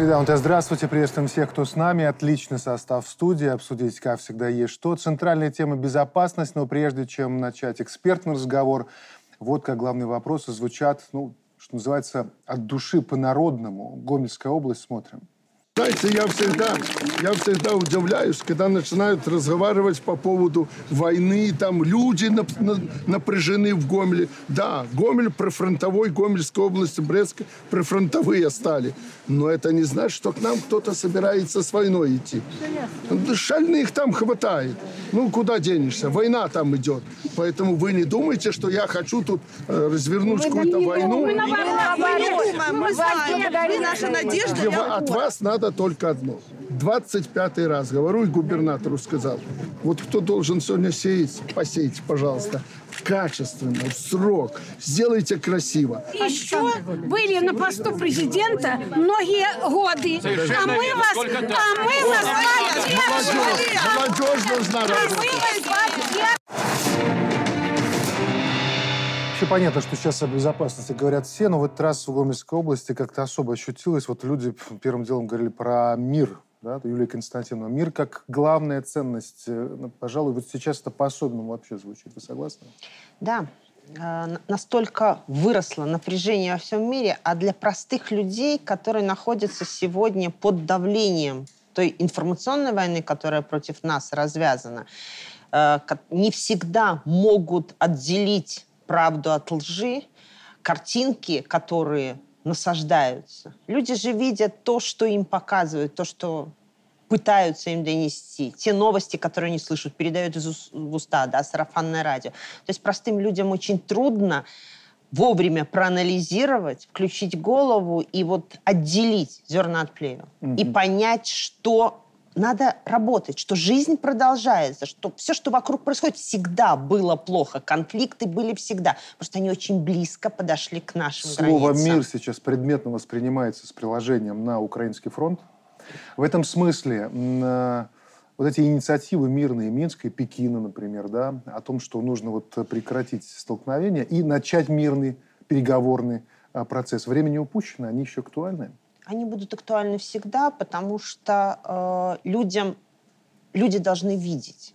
Среда, здравствуйте, приветствуем всех, кто с нами. Отличный состав студии, обсудить, как всегда, есть что. Центральная тема – безопасность, но прежде чем начать экспертный разговор, вот как главные вопросы звучат, ну, что называется, от души по-народному. Гомельская область смотрим. Знаете, я всегда, я всегда удивляюсь, когда начинают разговаривать по поводу войны, там люди напряжены в Гомеле. Да, Гомель прифронтовой, Гомельская область, Брестская прифронтовые стали. Но это не значит, что к нам кто-то собирается с войной идти. Шальных там хватает. Ну, куда денешься? Война там идет. Поэтому вы не думайте, что я хочу тут э, развернуть какую-то войну. Мы, наша надежда. От вас надо только одно. 25 раз говорю и губернатору сказал. Вот кто должен сегодня сеять, посейте, пожалуйста, качественно, в срок. Сделайте красиво. Еще были на посту президента многие годы. А мы вас, а мы вас Молодежь, молодежь должна работать. Вообще понятно, что сейчас о безопасности говорят все, но в этот раз в Гомельской области как-то особо ощутилось. Вот люди первым делом говорили про мир, да, Юлия Константиновна. Мир как главная ценность. Э, ну, пожалуй, вот сейчас это по-особенному вообще звучит. Вы согласны? Да. Э, настолько выросло напряжение во всем мире, а для простых людей, которые находятся сегодня под давлением той информационной войны, которая против нас развязана, э, не всегда могут отделить правду от лжи, картинки, которые насаждаются. Люди же видят то, что им показывают, то, что пытаются им донести. Те новости, которые они слышат, передают из в уста, да, сарафанное радио. То есть простым людям очень трудно вовремя проанализировать, включить голову и вот отделить зерна от плевел. Mm-hmm. И понять, что надо работать, что жизнь продолжается, что все, что вокруг происходит, всегда было плохо. Конфликты были всегда. Просто они очень близко подошли к нашим Слово границам. «мир» сейчас предметно воспринимается с приложением на украинский фронт. В этом смысле э, вот эти инициативы мирные Минска и Пекина, например, да, о том, что нужно вот прекратить столкновение и начать мирный переговорный э, процесс. Время не упущено, они еще актуальны они будут актуальны всегда, потому что э, людям, люди должны видеть,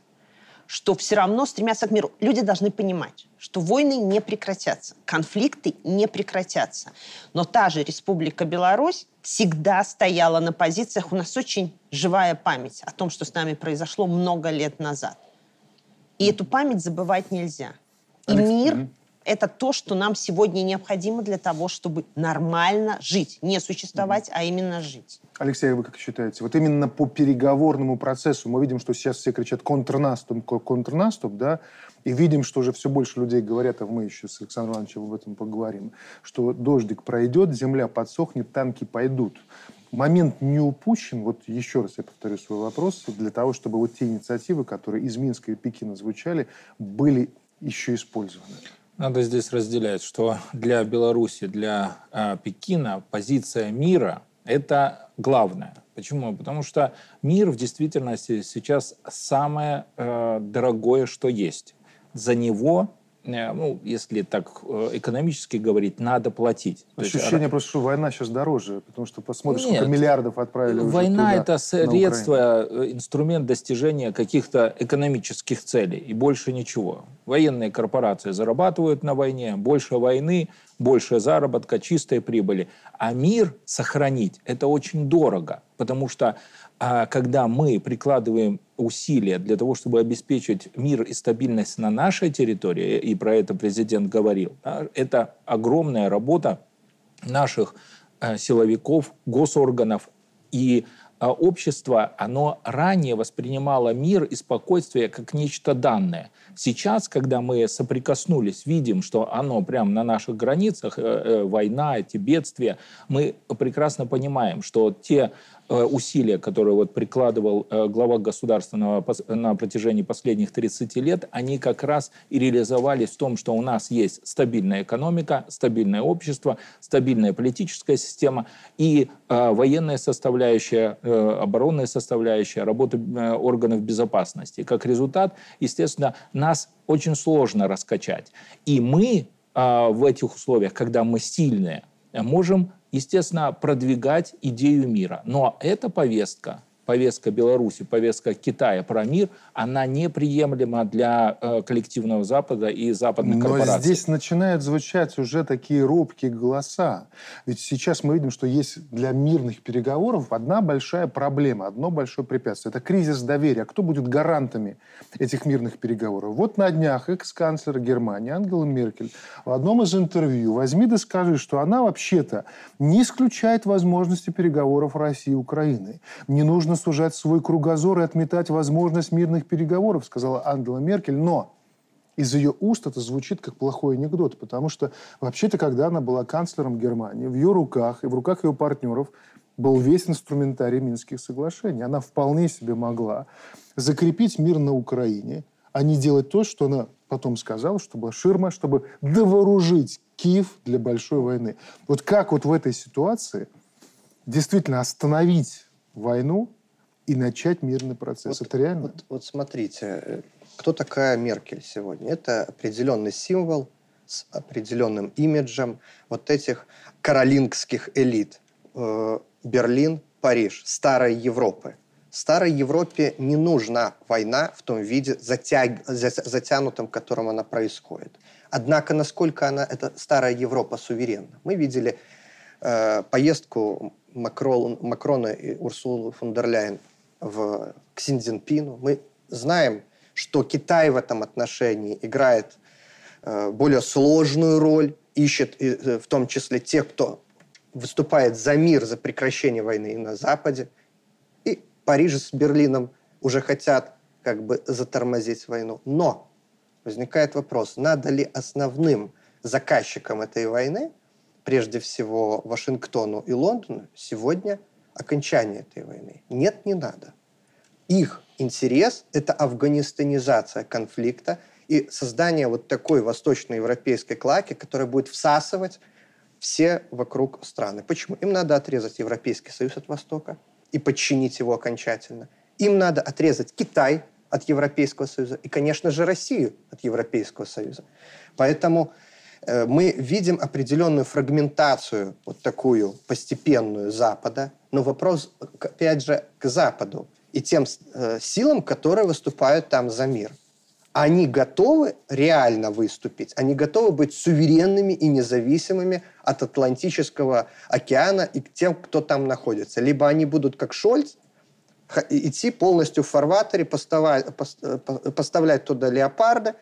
что все равно стремятся к миру. Люди должны понимать, что войны не прекратятся, конфликты не прекратятся. Но та же Республика Беларусь всегда стояла на позициях. У нас очень живая память о том, что с нами произошло много лет назад. И эту память забывать нельзя. И мир это то, что нам сегодня необходимо для того, чтобы нормально жить. Не существовать, а именно жить. Алексей, вы как считаете, вот именно по переговорному процессу мы видим, что сейчас все кричат контрнаступ, контрнаступ, да, и видим, что уже все больше людей говорят, а мы еще с Александром Ивановичем об этом поговорим, что дождик пройдет, земля подсохнет, танки пойдут. Момент не упущен, вот еще раз я повторю свой вопрос, для того, чтобы вот те инициативы, которые из Минска и Пекина звучали, были еще использованы. Надо здесь разделять, что для Беларуси, для э, Пекина позиция мира – это главное. Почему? Потому что мир в действительности сейчас самое э, дорогое, что есть. За него ну, если так э, экономически говорить, надо платить. Ощущение есть, просто, что война сейчас дороже, потому что посмотришь, Нет, сколько миллиардов отправили Война – это средство, э, инструмент достижения каких-то экономических целей, и больше ничего. Военные корпорации зарабатывают на войне, больше войны, больше заработка, чистой прибыли. А мир сохранить – это очень дорого, потому что а когда мы прикладываем усилия для того, чтобы обеспечить мир и стабильность на нашей территории, и про это президент говорил, да, это огромная работа наших э, силовиков, госорганов и а общество, оно ранее воспринимало мир и спокойствие как нечто данное. Сейчас, когда мы соприкоснулись, видим, что оно прямо на наших границах, э, э, война, эти бедствия, мы прекрасно понимаем, что те усилия, которые вот прикладывал э, глава государства на, на протяжении последних 30 лет, они как раз и реализовались в том, что у нас есть стабильная экономика, стабильное общество, стабильная политическая система и э, военная составляющая, э, оборонная составляющая, работа э, органов безопасности. Как результат, естественно, нас очень сложно раскачать. И мы э, в этих условиях, когда мы сильные, можем естественно, продвигать идею мира. Но эта повестка повестка Беларуси, повестка Китая про мир, она неприемлема для э, коллективного Запада и западных Но корпораций. здесь начинают звучать уже такие робкие голоса. Ведь сейчас мы видим, что есть для мирных переговоров одна большая проблема, одно большое препятствие. Это кризис доверия. Кто будет гарантами этих мирных переговоров? Вот на днях экс-канцлер Германии Ангела Меркель в одном из интервью возьми да скажи, что она вообще-то не исключает возможности переговоров России и Украины. Не нужно нужно сужать свой кругозор и отметать возможность мирных переговоров, сказала Ангела Меркель. Но из ее уст это звучит как плохой анекдот, потому что вообще-то, когда она была канцлером Германии, в ее руках и в руках ее партнеров был весь инструментарий Минских соглашений. Она вполне себе могла закрепить мир на Украине, а не делать то, что она потом сказала, что была ширма, чтобы довооружить Киев для большой войны. Вот как вот в этой ситуации действительно остановить войну и начать мирный процесс. Вот, это реально? Вот, вот смотрите, э, кто такая Меркель сегодня? Это определенный символ с определенным имиджем вот этих каролингских элит. Э, Берлин, Париж, старой Европы. Старой Европе не нужна война в том виде, затяг... затянутом, в котором она происходит. Однако, насколько она, эта старая Европа суверенна? Мы видели э, поездку Макрон, Макрона и Урсулы фон дер Ляйен в Ксиньцзинпину. Мы знаем, что Китай в этом отношении играет э, более сложную роль, ищет э, в том числе тех, кто выступает за мир, за прекращение войны на Западе. И Париж с Берлином уже хотят как бы затормозить войну. Но возникает вопрос, надо ли основным заказчиком этой войны, прежде всего Вашингтону и Лондону, сегодня – окончания этой войны. Нет, не надо. Их интерес – это афганистанизация конфликта и создание вот такой восточноевропейской клаки, которая будет всасывать все вокруг страны. Почему? Им надо отрезать Европейский Союз от Востока и подчинить его окончательно. Им надо отрезать Китай от Европейского Союза и, конечно же, Россию от Европейского Союза. Поэтому мы видим определенную фрагментацию, вот такую постепенную Запада, но вопрос, опять же, к Западу и тем э, силам, которые выступают там за мир. Они готовы реально выступить, они готовы быть суверенными и независимыми от Атлантического океана и к тем, кто там находится. Либо они будут, как Шольц, идти полностью в фарватере, поставлять, э, поставлять туда леопарда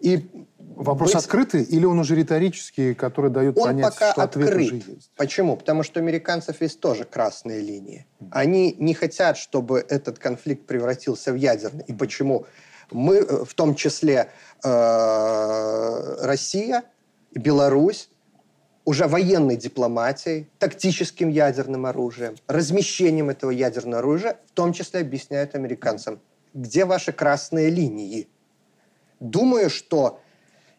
и Вопрос быть... открытый или он уже риторический, который дает он понять, пока что открыт. ответ уже есть? Почему? Потому что у американцев есть тоже красные линии. Они не хотят, чтобы этот конфликт превратился в ядерный. И почему? Мы, э, в том числе э, Россия и Беларусь, уже военной дипломатией, тактическим ядерным оружием, размещением этого ядерного оружия, в том числе объясняют американцам, где ваши красные линии. Думаю, что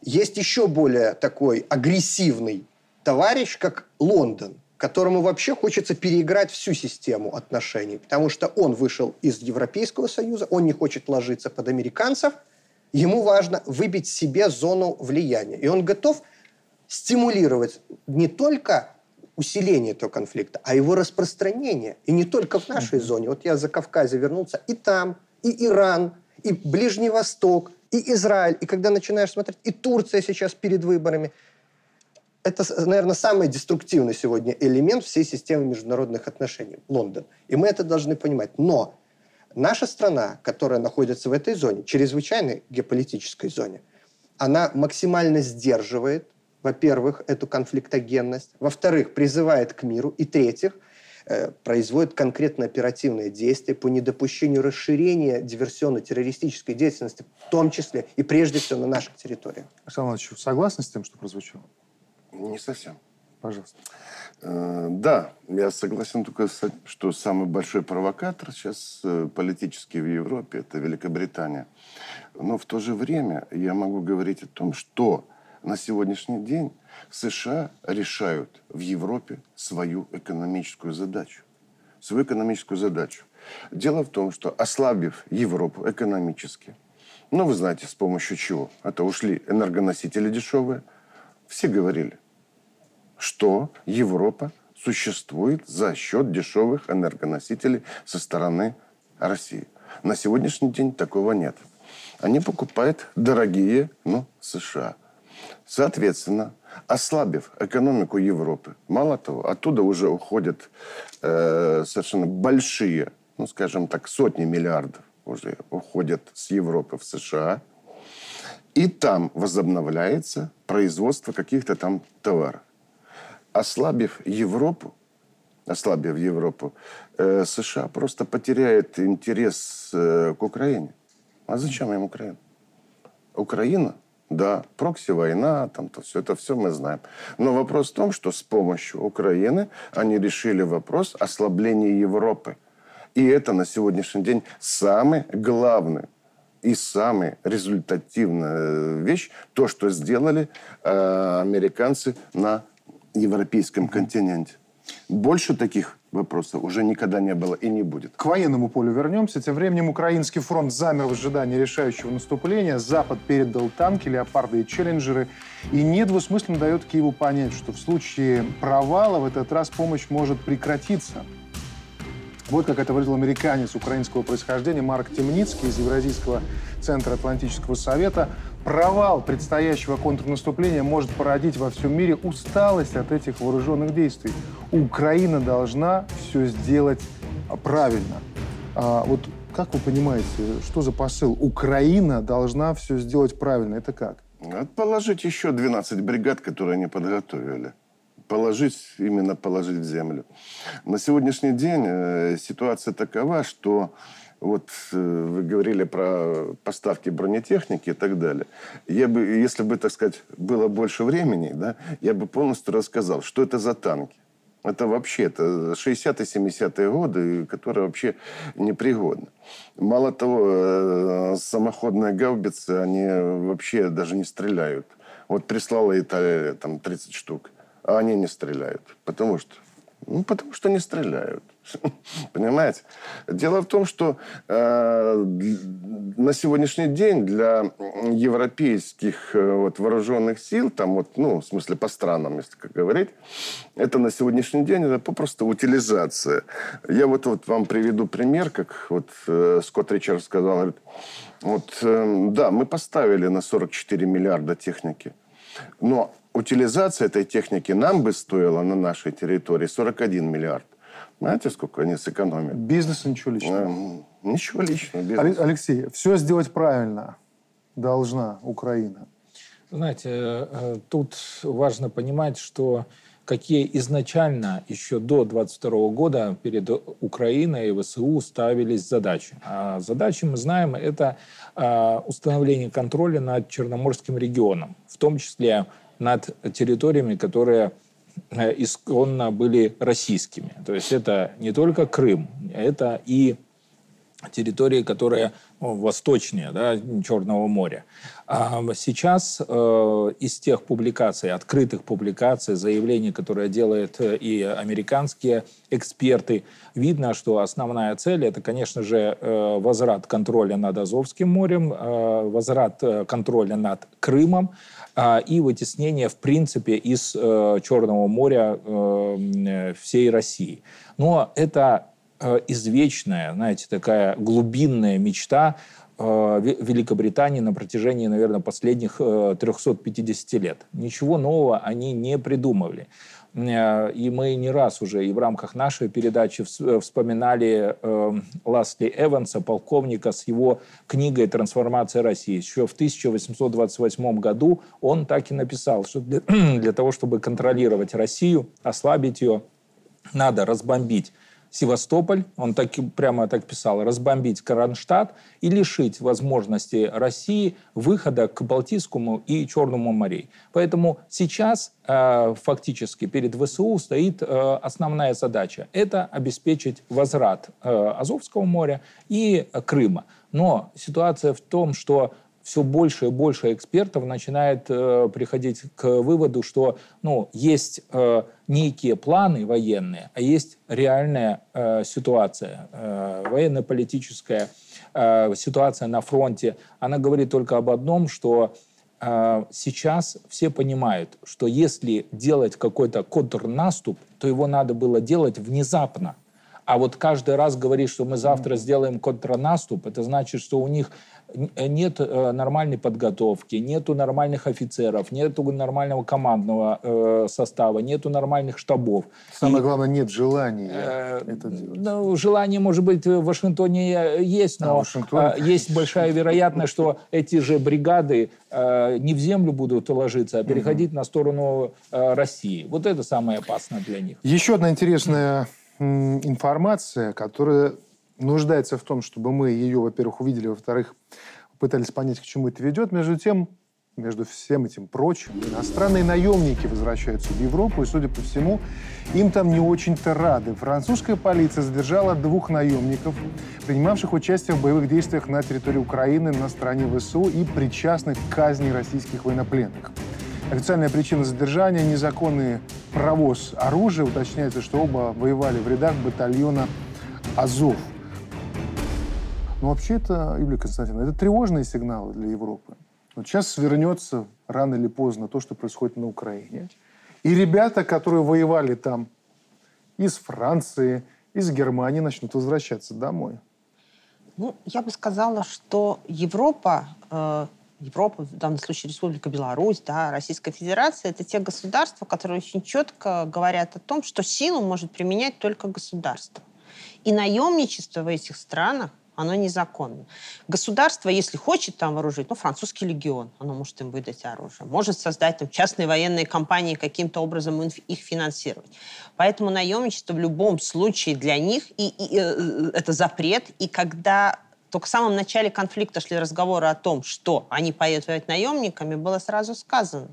есть еще более такой агрессивный товарищ, как Лондон, которому вообще хочется переиграть всю систему отношений, потому что он вышел из Европейского Союза, он не хочет ложиться под американцев, ему важно выбить себе зону влияния. И он готов стимулировать не только усиление этого конфликта, а его распространение. И не только в нашей зоне. Вот я за Кавказе вернулся, и там, и Иран, и Ближний Восток, и Израиль, и когда начинаешь смотреть, и Турция сейчас перед выборами. Это, наверное, самый деструктивный сегодня элемент всей системы международных отношений, Лондон. И мы это должны понимать. Но наша страна, которая находится в этой зоне, чрезвычайной геополитической зоне, она максимально сдерживает, во-первых, эту конфликтогенность, во-вторых, призывает к миру, и в-третьих, Э, производит конкретно оперативные действия по недопущению расширения диверсионно-террористической деятельности, в том числе и прежде всего на наших территориях. Александр Иванович, согласны с тем, что прозвучало? Не совсем. Пожалуйста. Э, да, я согласен только, что самый большой провокатор сейчас э, политический в Европе – это Великобритания. Но в то же время я могу говорить о том, что на сегодняшний день США решают в Европе свою экономическую задачу. Свою экономическую задачу. Дело в том, что ослабив Европу экономически, ну, вы знаете, с помощью чего? Это ушли энергоносители дешевые. Все говорили, что Европа существует за счет дешевых энергоносителей со стороны России. На сегодняшний день такого нет. Они покупают дорогие, ну, США. Соответственно, ослабив экономику Европы, мало того, оттуда уже уходят э, совершенно большие, ну, скажем так, сотни миллиардов уже уходят с Европы в США, и там возобновляется производство каких-то там товаров. Ослабив Европу, ослабив Европу, э, США просто потеряет интерес э, к Украине. А зачем им Украина? Украина, да, прокси-война, там то все, это все мы знаем. Но вопрос в том, что с помощью Украины они решили вопрос ослабления Европы. И это на сегодняшний день самый главный и самая результативная вещь, то, что сделали э, американцы на европейском континенте. Больше таких вопросов уже никогда не было и не будет. К военному полю вернемся. Тем временем украинский фронт замер в ожидании решающего наступления. Запад передал танки, леопарды и челленджеры. И недвусмысленно дает Киеву понять, что в случае провала в этот раз помощь может прекратиться. Вот как это выразил американец украинского происхождения Марк Темницкий из Евразийского центра Атлантического совета. Провал предстоящего контрнаступления может породить во всем мире усталость от этих вооруженных действий. Украина должна все сделать правильно. А вот как вы понимаете, что за посыл? Украина должна все сделать правильно. Это как? Положить еще 12 бригад, которые они подготовили положить, именно положить в землю. На сегодняшний день э, ситуация такова, что вот э, вы говорили про поставки бронетехники и так далее. Я бы, если бы, так сказать, было больше времени, да, я бы полностью рассказал, что это за танки. Это вообще это 60-е, 70-е годы, которые вообще непригодны. Мало того, э, самоходные гаубицы, они вообще даже не стреляют. Вот прислала Италия там 30 штук а они не стреляют. Потому что? Ну, потому что не стреляют. Понимаете? Дело в том, что э, на сегодняшний день для европейских э, вот, вооруженных сил, там вот, ну, в смысле по странам, если как говорить, это на сегодняшний день это попросту утилизация. Я вот, вот вам приведу пример, как вот э, Скотт Ричард сказал, говорит, вот, э, да, мы поставили на 44 миллиарда техники, но утилизация этой техники нам бы стоила на нашей территории 41 миллиард. Знаете, сколько они сэкономят? Бизнес ничего личного. Эм, ничего личного. Бизнес. Алексей, все сделать правильно должна Украина. Знаете, э, тут важно понимать, что какие изначально еще до 22 года перед Украиной и ВСУ ставились задачи. А задачи, мы знаем, это э, установление контроля над Черноморским регионом, в том числе над территориями, которые э, исконно были российскими. То есть это не только Крым, это и территории, которые ну, восточнее да, Черного моря. А сейчас э, из тех публикаций, открытых публикаций, заявлений, которые делают э, и американские эксперты, видно, что основная цель это, конечно же, э, возврат контроля над Азовским морем, э, возврат э, контроля над Крымом, а, и вытеснение, в принципе, из э, Черного моря э, всей России. Но это э, извечная, знаете, такая глубинная мечта Великобритании на протяжении, наверное, последних 350 лет. Ничего нового они не придумывали. Э, и мы не раз уже и в рамках нашей передачи э, вспоминали э, Ласли Эванса, полковника, с его книгой «Трансформация России». Еще в 1828 году он так и написал, что для того, чтобы контролировать Россию, ослабить ее, надо разбомбить Севастополь, он так, прямо так писал, разбомбить Кронштадт и лишить возможности России выхода к Балтийскому и Черному морей. Поэтому сейчас э, фактически перед ВСУ стоит э, основная задача – это обеспечить возврат э, Азовского моря и Крыма. Но ситуация в том, что все больше и больше экспертов начинает э, приходить к выводу, что ну, есть э, некие планы военные, а есть реальная э, ситуация, э, военно-политическая э, ситуация на фронте. Она говорит только об одном, что э, сейчас все понимают, что если делать какой-то контрнаступ, то его надо было делать внезапно. А вот каждый раз говорить, что мы завтра сделаем контрнаступ, это значит, что у них нет э, нормальной подготовки, нету нормальных офицеров, нету нормального командного э, состава, нету нормальных штабов. Самое и, главное, нет желания э, это делать. Ну, желание, может быть, в Вашингтоне есть, но а, есть большая вероятность, что эти же бригады э, не в землю будут ложиться, а переходить угу. на сторону э, России. Вот это самое опасное для них. Еще одна интересная информация, которая нуждается в том, чтобы мы ее, во-первых, увидели, во-вторых, пытались понять, к чему это ведет. Между тем, между всем этим прочим, иностранные наемники возвращаются в Европу, и, судя по всему, им там не очень-то рады. Французская полиция задержала двух наемников, принимавших участие в боевых действиях на территории Украины на стороне ВСУ и причастных к казни российских военнопленных. Официальная причина задержания – незаконный провоз оружия. Уточняется, что оба воевали в рядах батальона «Азов». Но вообще это, Юлия Константиновна, это тревожные сигналы для Европы. Вот сейчас свернется рано или поздно то, что происходит на Украине. И ребята, которые воевали там из Франции, из Германии, начнут возвращаться домой. Ну, я бы сказала, что Европа, э, Европа, в данном случае Республика Беларусь, да, Российская Федерация, это те государства, которые очень четко говорят о том, что силу может применять только государство. И наемничество в этих странах оно незаконно. Государство, если хочет там вооружить, ну, французский легион, оно может им выдать оружие, может создать там частные военные компании, каким-то образом их финансировать. Поэтому наемничество в любом случае для них, и, и, и э, это запрет, и когда только в самом начале конфликта шли разговоры о том, что они поедут воевать наемниками, было сразу сказано,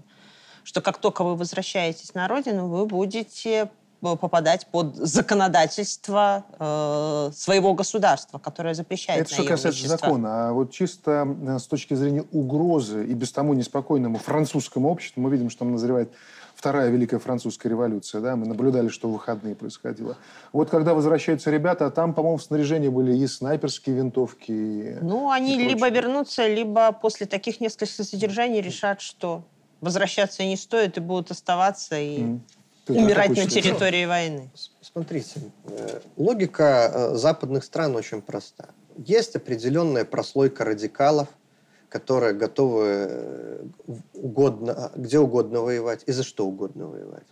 что как только вы возвращаетесь на родину, вы будете Э, попадать под законодательство э, своего государства, которое запрещает Это что касается закона. А вот чисто э, с точки зрения угрозы и без тому неспокойному французскому обществу, мы видим, что там назревает Вторая Великая Французская революция, да, мы наблюдали, что в выходные происходило. Вот когда возвращаются ребята, там, по-моему, в снаряжении были и снайперские винтовки. И, ну, они и либо вернутся, либо после таких нескольких содержаний решат, что возвращаться не стоит и будут оставаться и... Mm умирать на территории войны. Смотрите, э, логика э, западных стран очень проста. Есть определенная прослойка радикалов, которые готовы э, угодно, где угодно воевать и за что угодно воевать.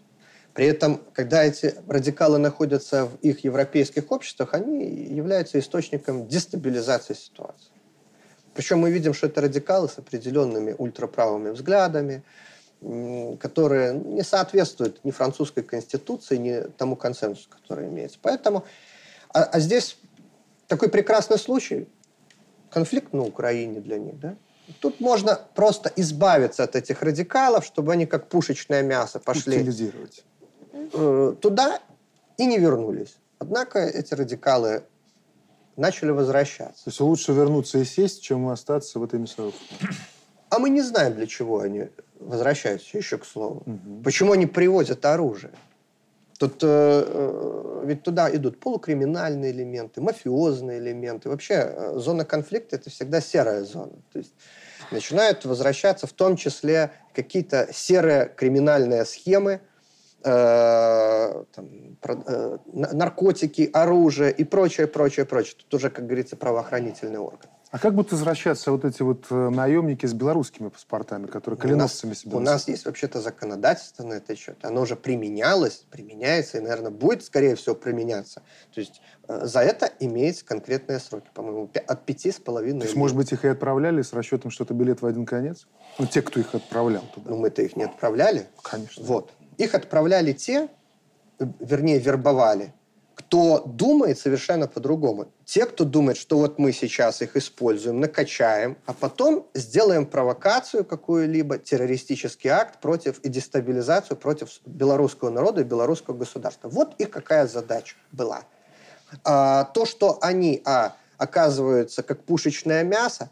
При этом, когда эти радикалы находятся в их европейских обществах, они являются источником дестабилизации ситуации. Причем мы видим, что это радикалы с определенными ультраправыми взглядами, которые не соответствуют ни французской конституции, ни тому консенсусу, который имеется. Поэтому, а, а здесь такой прекрасный случай, конфликт на Украине для них, да? Тут можно просто избавиться от этих радикалов, чтобы они как пушечное мясо пошли э, туда и не вернулись. Однако эти радикалы начали возвращаться. То есть лучше вернуться и сесть, чем остаться в этой мясорубке? А мы не знаем, для чего они возвращаются еще к слову. Угу. Почему они привозят оружие? Тут э, э, ведь туда идут полукриминальные элементы, мафиозные элементы. Вообще э, зона конфликта это всегда серая зона. То есть начинают возвращаться в том числе какие-то серые криминальные схемы, э, там, про, э, наркотики, оружие и прочее, прочее, прочее. Тут уже, как говорится, правоохранительный орган. А как будут возвращаться вот эти вот э, наемники с белорусскими паспортами, которые калиновцами себя У нас есть вообще-то законодательство на этот счет. Оно уже применялось, применяется и, наверное, будет, скорее всего, применяться. То есть э, за это имеется конкретные сроки, по-моему, от пяти с половиной. То есть, может быть, их и отправляли с расчетом, что это билет в один конец? Ну, те, кто их отправлял туда. Ну, мы-то их не отправляли. Конечно. Вот. Их отправляли те, э, вернее, вербовали, кто думает совершенно по-другому. Те, кто думает, что вот мы сейчас их используем, накачаем, а потом сделаем провокацию какую-либо, террористический акт против и дестабилизацию против белорусского народа и белорусского государства. Вот их какая задача была. А, то, что они а, оказываются как пушечное мясо,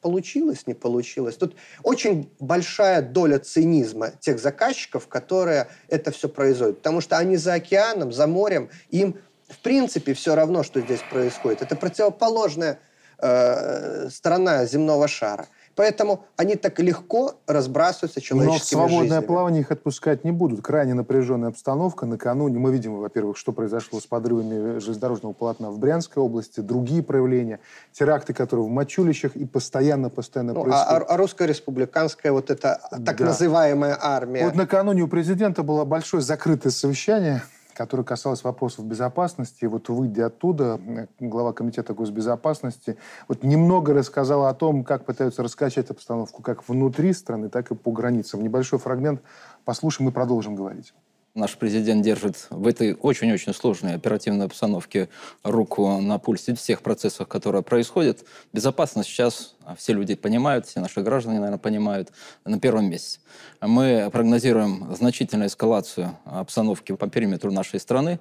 получилось, не получилось. Тут очень большая доля цинизма тех заказчиков, которые это все производят. Потому что они за океаном, за морем, им в принципе все равно, что здесь происходит. Это противоположная э, сторона земного шара. Поэтому они так легко разбрасываются Но в человеческими свободное жизнями. плавание их отпускать не будут. Крайне напряженная обстановка. Накануне мы видим, во-первых, что произошло с подрывами железнодорожного полотна в Брянской области, другие проявления, теракты, которые в Мачулищах и постоянно-постоянно Ну, а, происходят. а- а русская республиканская вот эта так Да. называемая армия. Вот накануне у президента было большое закрытое совещание, которое касалось вопросов безопасности. Вот выйдя оттуда, глава комитета госбезопасности вот немного рассказал о том, как пытаются раскачать обстановку как внутри страны, так и по границам. Небольшой фрагмент послушаем и продолжим говорить. Наш президент держит в этой очень-очень сложной оперативной обстановке руку на пульсе всех процессов, которые происходят. Безопасность сейчас, а все люди понимают, все наши граждане, наверное, понимают, на первом месте. Мы прогнозируем значительную эскалацию обстановки по периметру нашей страны.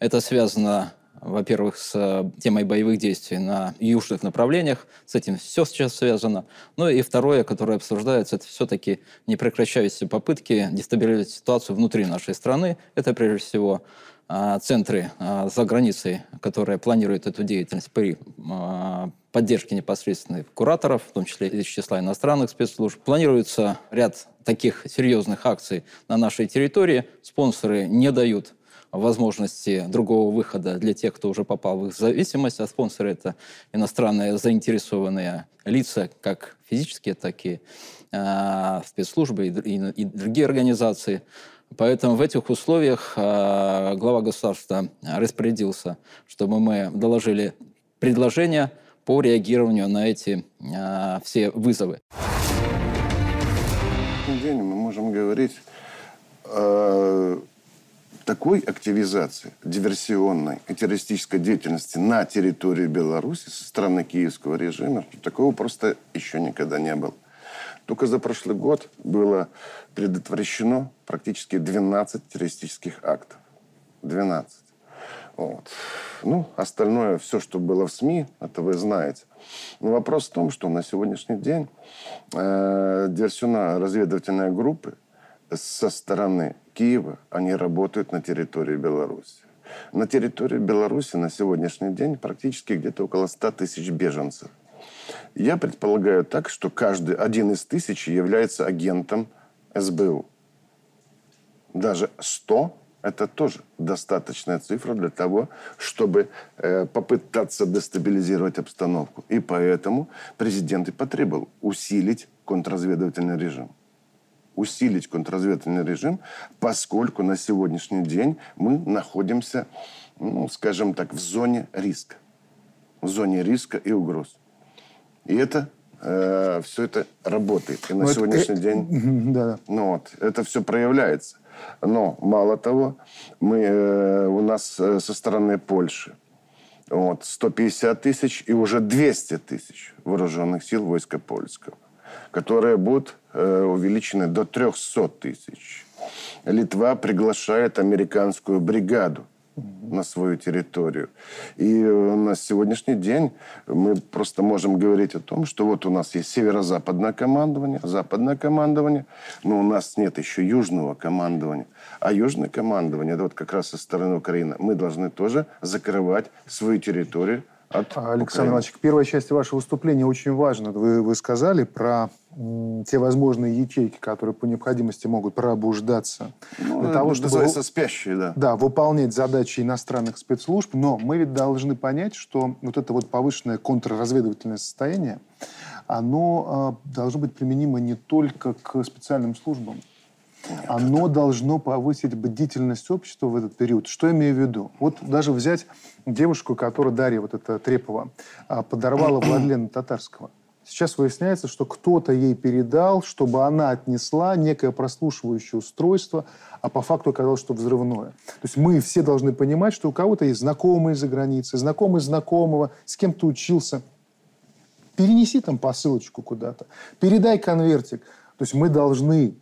Это связано во-первых, с э, темой боевых действий на южных направлениях. С этим все сейчас связано. Ну и второе, которое обсуждается, это все-таки непрекращающиеся попытки дестабилизировать ситуацию внутри нашей страны. Это, прежде всего, а, центры а, за границей, которые планируют эту деятельность при поддержке непосредственных кураторов, в том числе из числа иностранных спецслужб. Планируется ряд таких серьезных акций на нашей территории. Спонсоры не дают возможности другого выхода для тех, кто уже попал в их зависимость, а спонсоры это иностранные заинтересованные лица, как физические, так и э, спецслужбы и, и- и другие организации. Поэтому в этих условиях э, глава государства распорядился, чтобы мы доложили предложения по реагированию на эти э, все вызовы. день мы можем говорить такой активизации диверсионной и террористической деятельности на территории Беларуси со стороны киевского режима, такого просто еще никогда не было. Только за прошлый год было предотвращено практически 12 террористических актов. 12. Вот. Ну, остальное, все, что было в СМИ, это вы знаете. Но вопрос в том, что на сегодняшний день э, диверсионно-разведывательные группы со стороны Киева, они работают на территории Беларуси. На территории Беларуси на сегодняшний день практически где-то около 100 тысяч беженцев. Я предполагаю так, что каждый один из тысяч является агентом СБУ. Даже 100 – это тоже достаточная цифра для того, чтобы э, попытаться дестабилизировать обстановку. И поэтому президент и потребовал усилить контрразведывательный режим. Усилить контрразведывательный режим, поскольку на сегодняшний день мы находимся, ну, скажем так, в зоне риска. В зоне риска и угроз. И это все это работает. И на Ну, это, сегодняшний э, день Да, ну вот, это все проявляется. Но мало того, мы, э, у нас э, со стороны Польши вот, 150 тысяч и уже 200 тысяч вооруженных сил войска польского, которые будут э, увеличены до 300 тысяч. Литва приглашает американскую бригаду на свою территорию. И э, на сегодняшний день мы просто можем говорить о том, что вот у нас есть северо-западное командование, западное командование, но у нас нет еще южного командования. А южное командование, это вот как раз со стороны Украины, мы должны тоже закрывать свою территорию от А, Александр. Иванович, к первой части вашего выступления очень важно. Вы, вы сказали про м, те возможные ячейки, которые по необходимости могут пробуждаться Ну, для того, чтобы спящие, да. да, выполнять задачи иностранных спецслужб. Но мы ведь должны понять, что вот это вот повышенное контрразведывательное состояние, оно а, должно быть применимо не только к специальным службам. Оно должно повысить бдительность общества в этот период. Что я имею в виду? Вот даже взять девушку, которая, Дарья, вот эта Трепова, а, подорвала Владлена Татарского. Сейчас выясняется, что кто-то ей передал, чтобы она отнесла некое прослушивающее устройство, а по факту оказалось, что взрывное. То есть мы все должны понимать, что у кого-то есть знакомые за границей, знакомый знакомого, с кем то учился. Перенеси там посылочку куда-то, передай конвертик. То есть мы должны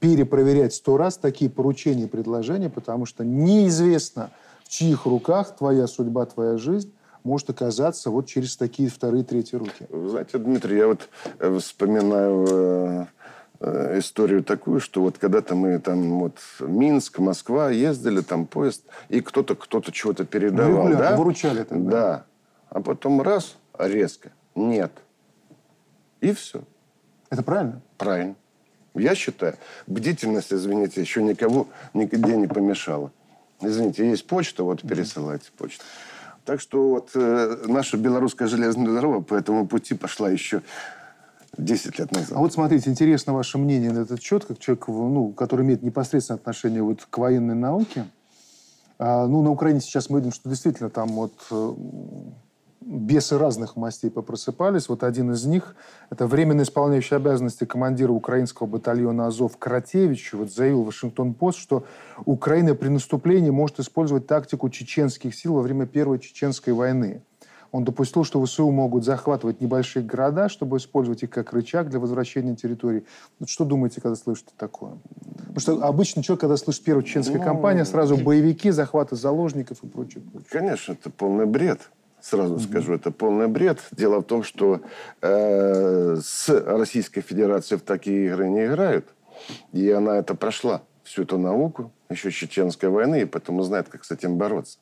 перепроверять сто раз такие поручения и предложения, потому что неизвестно, в чьих руках твоя судьба, твоя жизнь может оказаться вот через такие вторые, третьи руки. Вы знаете, Дмитрий, я вот э, вспоминаю э, э, историю такую, что вот когда-то мы там вот Минск, Москва ездили, там поезд, и кто-то кто-то чего-то передавал, Регулярно да? выручали тогда. Да. А потом раз, резко, нет. И все. Это правильно? Правильно. Я считаю, бдительность, извините, еще никого нигде не помешала. Извините, есть почта, вот пересылайте почту. Так что вот э, наша белорусская железная дорога по этому пути пошла еще 10 лет назад. А вот смотрите, интересно ваше мнение на этот счет, как человек, ну, который имеет непосредственное отношение вот к военной науке. А, ну, на Украине сейчас мы видим, что действительно там вот э, бесы разных мастей попросыпались. Вот один из них, это временно исполняющий обязанности командира украинского батальона «Азов» Кратевич, вот заявил Вашингтон-Пост, что Украина при наступлении может использовать тактику чеченских сил во время Первой Чеченской войны. Он допустил, что ВСУ могут захватывать небольшие города, чтобы использовать их как рычаг для возвращения территории. Вот что думаете, когда слышите такое? Потому что обычно человек, когда слышит первую чеченская ну, кампания, сразу боевики, захваты заложников и прочее. Конечно, это полный бред сразу mm-hmm. скажу, это полный бред. Дело в том, что э, с Российской Федерацией в такие игры не играют. И она это прошла, всю эту науку, еще чеченской войны, и поэтому знает, как с этим бороться.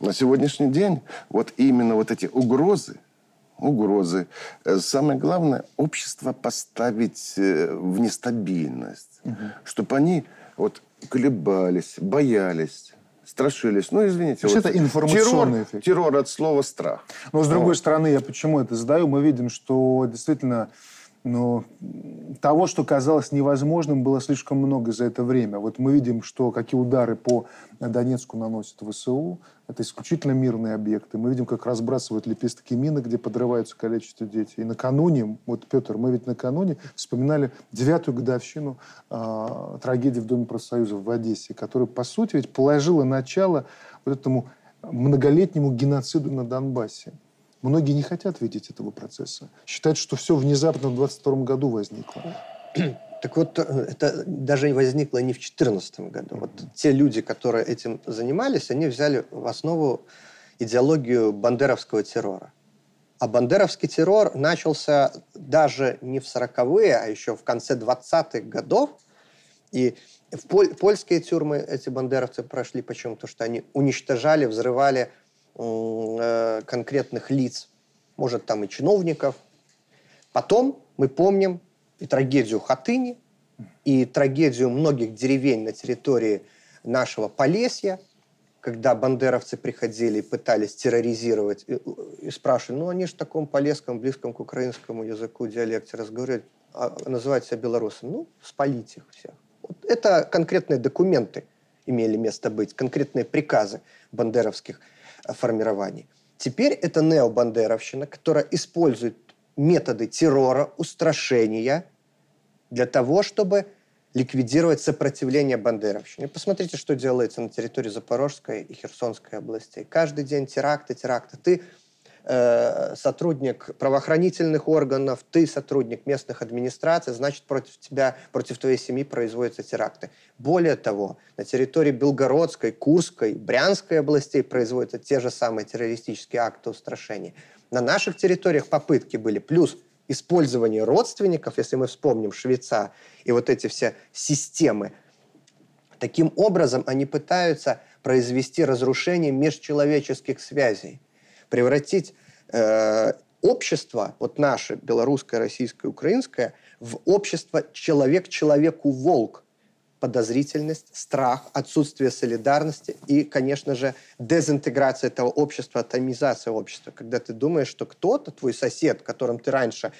На сегодняшний день вот именно вот эти угрозы, угрозы. Э, самое главное, общество поставить э, в нестабильность, угу. чтобы они вот колебались, боялись страшились. Ну, извините. вот это информационный террор, эффект. Террор от слова страх. Но, с другой вот. стороны, я почему это задаю? Мы видим, что действительно ну, того, что казалось невозможным, было слишком много за это время. Вот мы видим, что какие удары по Донецку наносят ВСУ. Это исключительно мирные объекты. Мы видим, как разбрасывают лепестки мины, где подрываются количество детей. И накануне, вот, Петр, мы ведь накануне вспоминали девятую годовщину э, трагедии в Доме профсоюзов в Одессе, которая, по сути, ведь положила начало вот этому многолетнему геноциду на Донбассе. Многие не хотят видеть этого процесса. Считают, что все внезапно в 22 году возникло. Так вот, э, это даже возникло не в 2014 году. Вот те люди, которые этим занимались, они взяли в основу идеологию бандеровского террора. А бандеровский террор начался даже не в 40-е, а еще в конце 20-х годов. И в поль- польские тюрьмы эти бандеровцы прошли почему? Потому что они уничтожали, взрывали конкретных лиц, может, там и чиновников. Потом мы помним и трагедию Хатыни, и трагедию многих деревень на территории нашего Полесья, когда бандеровцы приходили и пытались терроризировать, и, и спрашивали, ну они же в таком полесском, близком к украинскому языку диалекте разговаривают, а называют себя белорусами. Ну, спалить их всех. Вот это конкретные документы имели место быть, конкретные приказы бандеровских формирований. Теперь это необандеровщина, которая использует методы террора, устрашения для того, чтобы ликвидировать сопротивление бандеровщине. Посмотрите, что делается на территории Запорожской и Херсонской областей. Каждый день теракты, теракты. Ты Э, сотрудник правоохранительных органов, ты сотрудник местных администраций, значит, против тебя, против твоей семьи производятся теракты. Более того, на территории Белгородской, Курской, Брянской областей производятся те же самые террористические акты устрашения. На наших территориях попытки были. Плюс использование родственников, если мы вспомним Швейца и вот эти все системы, таким образом они пытаются произвести разрушение межчеловеческих связей превратить э, общество, вот наше, белорусское, российское, украинское, в общество человек человеку волк. Подозрительность, страх, отсутствие солидарности и, конечно же, дезинтеграция этого общества, атомизация общества. Когда ты думаешь, что кто-то, твой сосед, которым ты раньше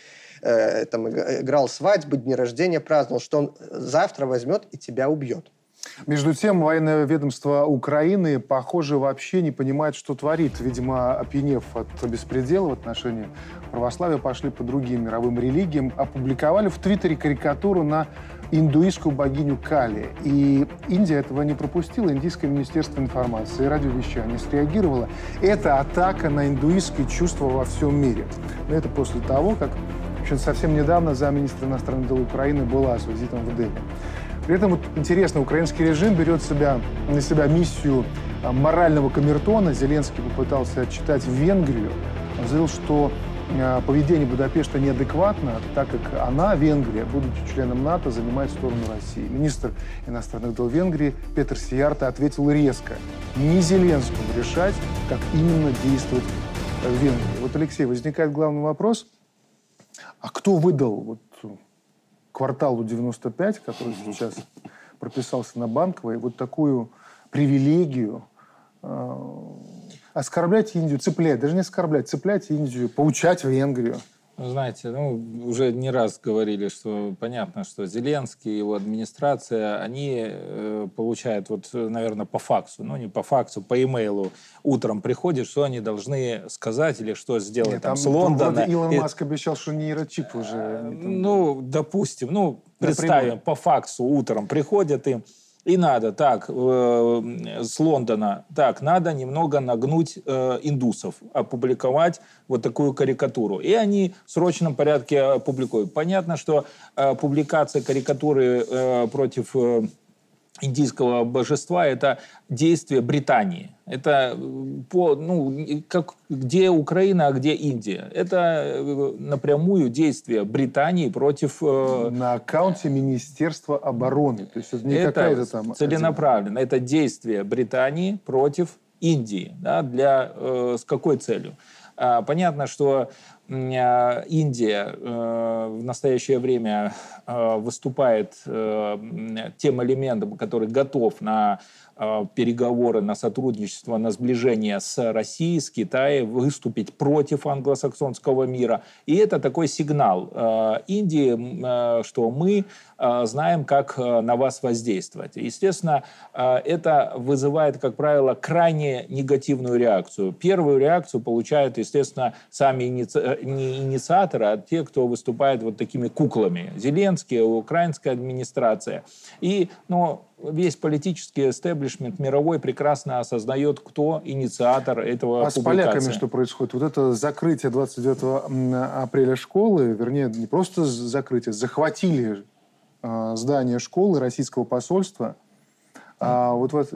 э, там, играл свадьбы, дни рождения праздновал, что он завтра возьмет и тебя убьет. Между тем, военное ведомство Украины, похоже, вообще не понимает, что творит. Видимо, опьянев от беспредела в отношении православия, пошли по другим мировым религиям, опубликовали в Твиттере карикатуру на индуистскую богиню Кали. И Индия этого не пропустила. Индийское министерство информации и радиовещания среагировало. Это атака на индуистские чувства во всем мире. Но это после того, как общем, совсем недавно замминистра иностранных дел Украины была с визитом в Дели. При этом вот интересно, украинский режим берет себя, на себя миссию а, морального камертона. Зеленский попытался отчитать в Венгрию. Он заявил, что а, поведение Будапешта неадекватно, так как она, Венгрия, будучи членом НАТО, занимает сторону России. Министр иностранных дел Венгрии Петр Сиярта ответил резко. Не Зеленскому решать, как именно действовать в Венгрии. Вот, Алексей, возникает главный вопрос. А кто выдал вот кварталу 95, который сейчас прописался на Банковой, вот такую привилегию э, оскорблять Индию, цеплять, даже не оскорблять, цеплять Индию, поучать Венгрию. Ну, знаете, ну, уже не раз говорили, что понятно, что Зеленский, и его администрация, они э, получают, вот, наверное, по факсу, ну, не по факсу, по имейлу утром приходит, что они должны сказать или что сделать Нет, там, там с Лондона. Илон и... Маск обещал, что нейрочип уже. Там... Ну, допустим, ну, представим, по факсу утром приходят им, и надо так, э, с Лондона, так, надо немного нагнуть э, индусов, опубликовать вот такую карикатуру. И они в срочном порядке публикуют. Понятно, что э, публикация карикатуры э, против... Э, индийского божества – это действие Британии. Это э, по, ну, как, где Украина, а где Индия. Это э, напрямую действие Британии против... Э, На аккаунте Министерства обороны. То есть это не это какая-то там... целенаправленно. Это действие Британии против Индии. Да, для, э, с какой целью? А, понятно, что Индия э, в настоящее время э, выступает э, тем элементом, который готов на переговоры на сотрудничество, на сближение с Россией, с Китаем, выступить против англосаксонского мира. И это такой сигнал э, Индии, э, что мы знаем, как на вас воздействовать. Естественно, это вызывает, как правило, крайне негативную реакцию. Первую реакцию получают, естественно, сами иници... не инициаторы, а те, кто выступает вот такими куклами. Зеленский, украинская администрация. И, ну, весь политический эстеблишмент мировой прекрасно осознает, кто инициатор этого А с поляками что происходит? Вот это закрытие 29 апреля школы, вернее, не просто закрытие, захватили э, здание школы российского посольства – а вот, вот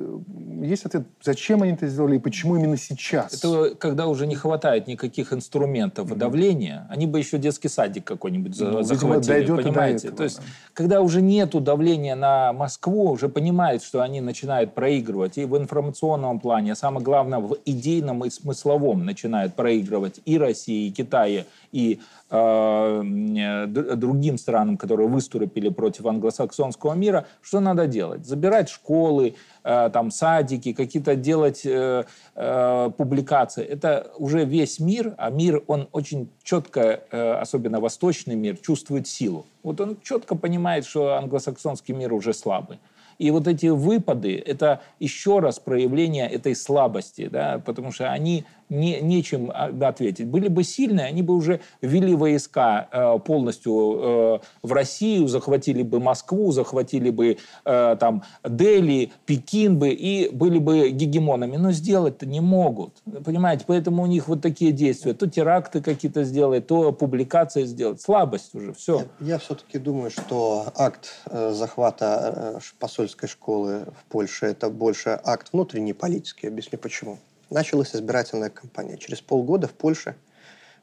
есть ответ, зачем они это сделали и почему именно сейчас? Это когда уже не хватает никаких инструментов mm-hmm. давления, они бы еще детский садик какой-нибудь ну, захватили, видимо, понимаете? Этого, То есть, да. когда уже нету давления на Москву, уже понимают, что они начинают проигрывать и в информационном плане, а самое главное, в идейном и смысловом начинают проигрывать и России, и Китае, и другим странам, которые выступили против англосаксонского мира, что надо делать? Забирать школы, э, там, садики, какие-то делать э, э, публикации. Это уже весь мир, а мир, он очень четко, э, особенно восточный мир, чувствует силу. Вот он четко понимает, что англосаксонский мир уже слабый. И вот эти выпады – это еще раз проявление этой слабости, да, потому что они не, нечем а, ответить. Были бы сильные, они бы уже ввели войска э, полностью э, в Россию, захватили бы Москву, захватили бы э, там Дели, Пекин бы и были бы гегемонами. Но сделать-то не могут. Понимаете, поэтому у них вот такие действия. То теракты какие-то сделать, то публикации сделать. Слабость уже, все. Я, я все-таки думаю, что акт э, захвата э, посольской школы в Польше это больше акт внутренний политический. Объясню почему началась избирательная кампания. Через полгода в Польше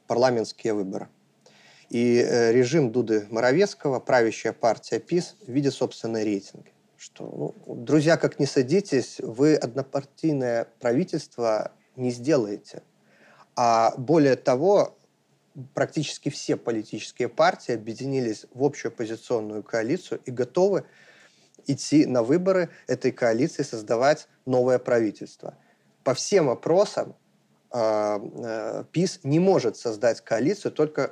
парламентские выборы. И э, режим Дуды Моровецкого, правящая партия ПИС, видит собственные рейтинги. Что, ну, друзья, как не садитесь, вы однопартийное правительство не сделаете. А более того, практически все политические партии объединились в общую оппозиционную коалицию и готовы идти на выборы этой коалиции, создавать новое правительство – по всем вопросам а, э, ПИС не может создать коалицию, только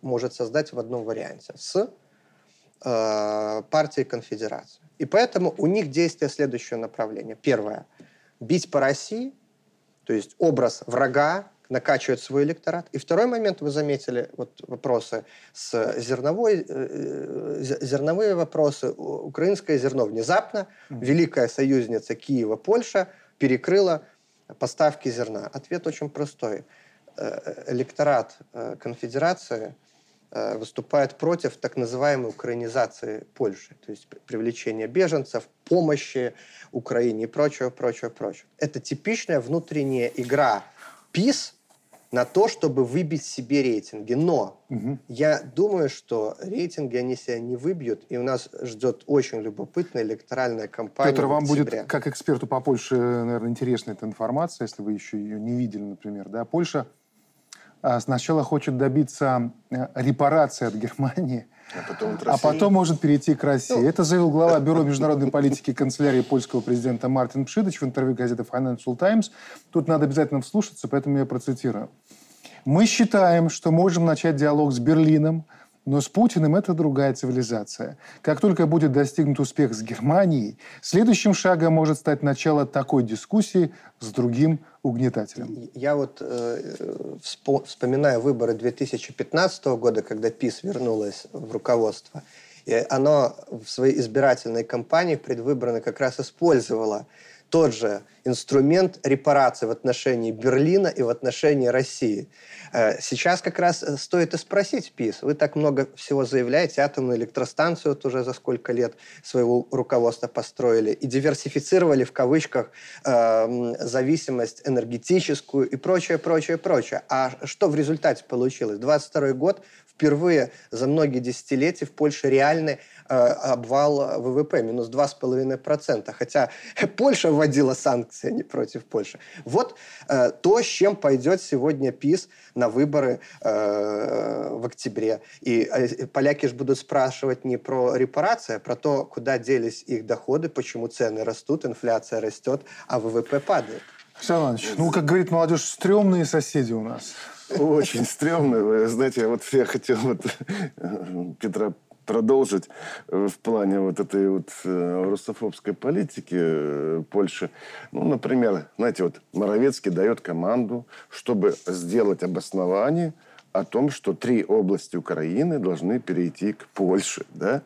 может создать в одном варианте с э, партией конфедерации. И поэтому у них действие следующее направление. Первое. Бить по России, то есть образ врага, накачивать свой электорат. И второй момент, вы заметили, вот вопросы с зерновой, э, зерновые вопросы, украинское зерно внезапно, великая союзница Киева, Польша перекрыла поставки зерна? Ответ очень простой. Э, электорат э, конфедерации э, выступает против так называемой украинизации Польши, то есть привлечения беженцев, помощи Украине и прочего, прочего, прочего. Это типичная внутренняя игра ПИС на то, чтобы выбить себе рейтинги. Но угу. я думаю, что рейтинги они себя не выбьют, и у нас ждет очень любопытная электоральная кампания. Петр, вам будет, как эксперту по Польше, наверное, интересна эта информация, если вы еще ее не видели, например. Да? Польша а, сначала хочет добиться э, репарации от Германии А потом, а потом может перейти к России. Это заявил глава Бюро международной политики канцелярии польского президента Мартин Пшидыч в интервью газеты Financial Times. Тут надо обязательно вслушаться, поэтому я процитирую. «Мы считаем, что можем начать диалог с Берлином, но с Путиным это другая цивилизация. Как только будет достигнут успех с Германией, следующим шагом может стать начало такой дискуссии с другим угнетателем. Я вот э, вспоминаю выборы 2015 года, когда ПИС вернулась в руководство. И оно в своей избирательной кампании предвыборной как раз использовало тот же инструмент репарации в отношении Берлина и в отношении России. Э, сейчас как раз э, стоит и спросить ПИС. Вы так много всего заявляете, атомную электростанцию вот уже за сколько лет своего руководства построили и диверсифицировали в кавычках э, зависимость энергетическую и прочее, прочее, прочее. А что в результате получилось? 22 год впервые за многие десятилетия в Польше реальный обвал ВВП, минус 2,5%. Хотя Польша вводила санкции, а не против Польши. Вот э, то, с чем пойдет сегодня ПИС на выборы э, в октябре. И э, поляки же будут спрашивать не про репарации, а про то, куда делись их доходы, почему цены растут, инфляция растет, а ВВП падает. Александр ну, как говорит молодежь, стрёмные соседи у нас. Очень стрёмно. Знаете, вот я хотел вот Петра продолжить э, в плане вот этой вот э, русофобской политики э, Польши. Ну, например, знаете, вот Моровецкий дает команду, чтобы сделать обоснование о том, что три области Украины должны перейти к Польше, да?